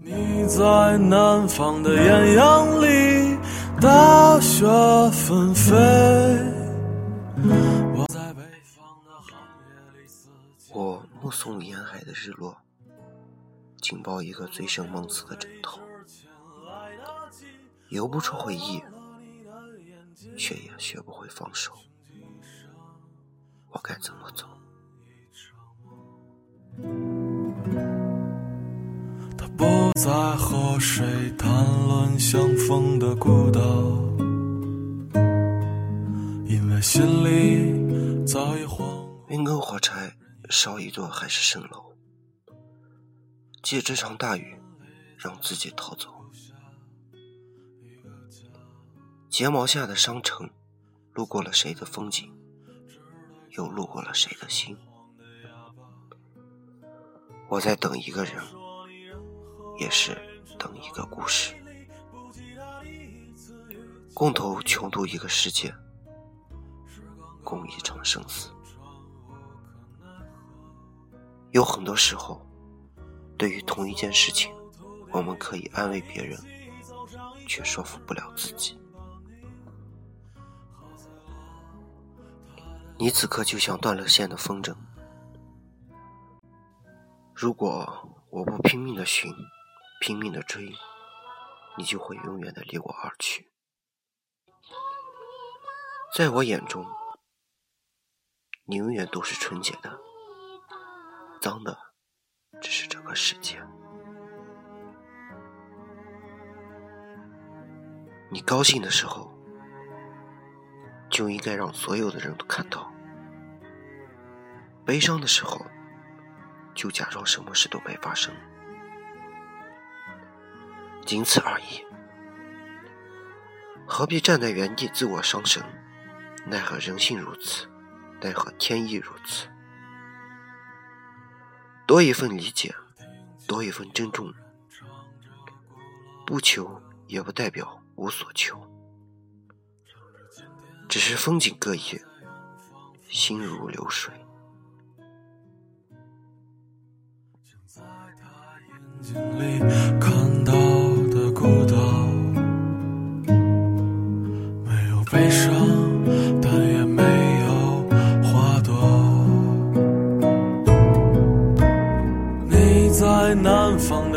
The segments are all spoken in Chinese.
你在南方的艳阳里，大雪纷飞。我在北方的寒夜里，四季我目送沿海的日落，紧抱一个醉生梦死的枕头，游不出回忆，却也学不会放手。我该怎么走？在和谁谈论相逢的孤岛，因为心里早已荒运根火柴，烧一座海市蜃楼，借这场大雨，让自己逃走。睫毛下的商城，路过了谁的风景，又路过了谁的心。我在等一个人，也是等一个故事，共同穷途一个世界，共一场生死。有很多时候，对于同一件事情，我们可以安慰别人，却说服不了自己。你此刻就像断了线的风筝。如果我不拼命的寻，拼命的追，你就会永远的离我而去。在我眼中，你永远都是纯洁的，脏的只是这个世界。你高兴的时候，就应该让所有的人都看到；悲伤的时候，就假装什么事都没发生，仅此而已。何必站在原地自我伤神？奈何人性如此，奈何天意如此。多一份理解，多一份珍重，不求也不代表无所求，只是风景各异，心如流水。在他眼睛里看到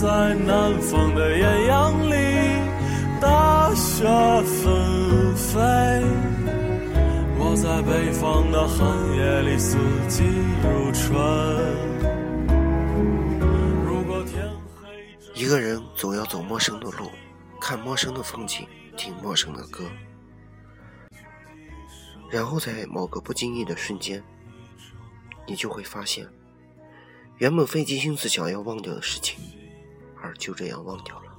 在南方的艳阳里，大雪纷飞；我在北方的寒夜里，四季如春。如果天黑一个人总要走陌生的路，看陌生的风景，听陌生的歌，然后在某个不经意的瞬间，你就会发现，原本费尽心思想要忘掉的事情，而就这样忘掉了。